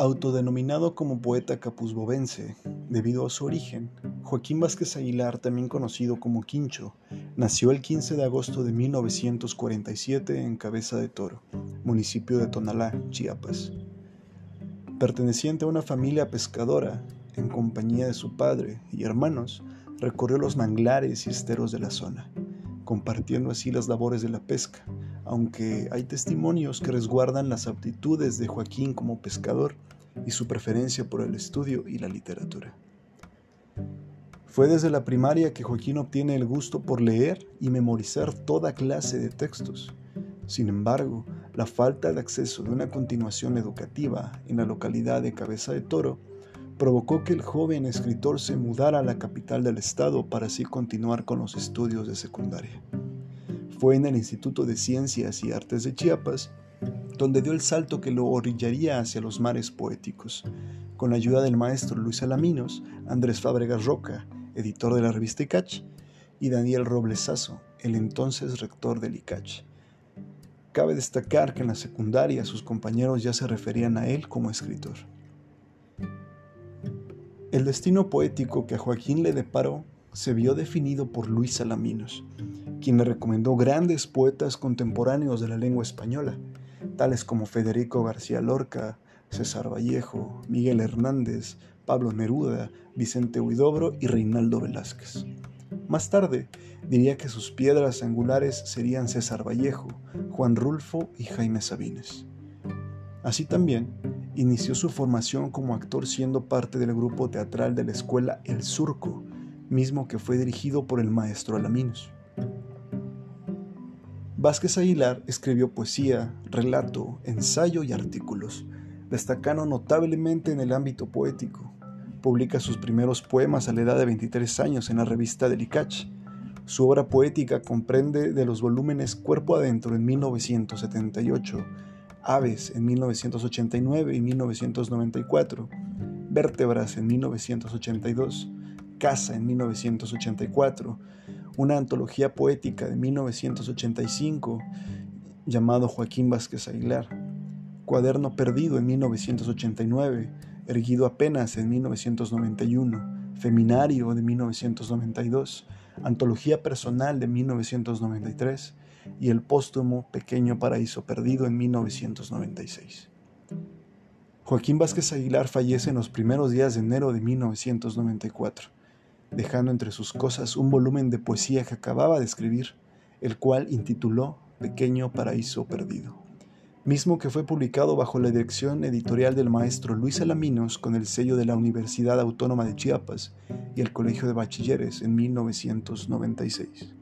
Autodenominado como poeta capuzbovense, debido a su origen, Joaquín Vázquez Aguilar, también conocido como Quincho, nació el 15 de agosto de 1947 en Cabeza de Toro, municipio de Tonalá, Chiapas. Perteneciente a una familia pescadora, en compañía de su padre y hermanos, recorrió los manglares y esteros de la zona, compartiendo así las labores de la pesca, aunque hay testimonios que resguardan las aptitudes de Joaquín como pescador y su preferencia por el estudio y la literatura. Fue desde la primaria que Joaquín obtiene el gusto por leer y memorizar toda clase de textos. Sin embargo, la falta de acceso de una continuación educativa en la localidad de Cabeza de Toro provocó que el joven escritor se mudara a la capital del estado para así continuar con los estudios de secundaria. Fue en el Instituto de Ciencias y Artes de Chiapas donde dio el salto que lo orillaría hacia los mares poéticos, con la ayuda del maestro Luis Alaminos, Andrés Fábregas Roca, editor de la revista ICACH, y Daniel Roblesazo, el entonces rector del ICACH. Cabe destacar que en la secundaria sus compañeros ya se referían a él como escritor. El destino poético que a Joaquín le deparó se vio definido por Luis Alaminos, quien le recomendó grandes poetas contemporáneos de la lengua española, tales como Federico García Lorca, César Vallejo, Miguel Hernández, Pablo Neruda, Vicente Huidobro y Reinaldo Velázquez. Más tarde, diría que sus piedras angulares serían César Vallejo, Juan Rulfo y Jaime Sabines. Así también, inició su formación como actor siendo parte del grupo teatral de la escuela El Surco, mismo que fue dirigido por el maestro Alaminos. Vázquez Aguilar escribió poesía, relato, ensayo y artículos, destacando notablemente en el ámbito poético. Publica sus primeros poemas a la edad de 23 años en la revista Delicach. Su obra poética comprende de los volúmenes Cuerpo Adentro en 1978, Aves en 1989 y 1994, Vértebras en 1982, Casa en 1984, una antología poética de 1985 llamado Joaquín Vázquez Aguilar, Cuaderno Perdido en 1989, Erguido apenas en 1991, Feminario de 1992, Antología Personal de 1993 y el póstumo Pequeño Paraíso Perdido en 1996. Joaquín Vázquez Aguilar fallece en los primeros días de enero de 1994 dejando entre sus cosas un volumen de poesía que acababa de escribir, el cual intituló Pequeño Paraíso Perdido, mismo que fue publicado bajo la dirección editorial del maestro Luis Alaminos con el sello de la Universidad Autónoma de Chiapas y el Colegio de Bachilleres en 1996.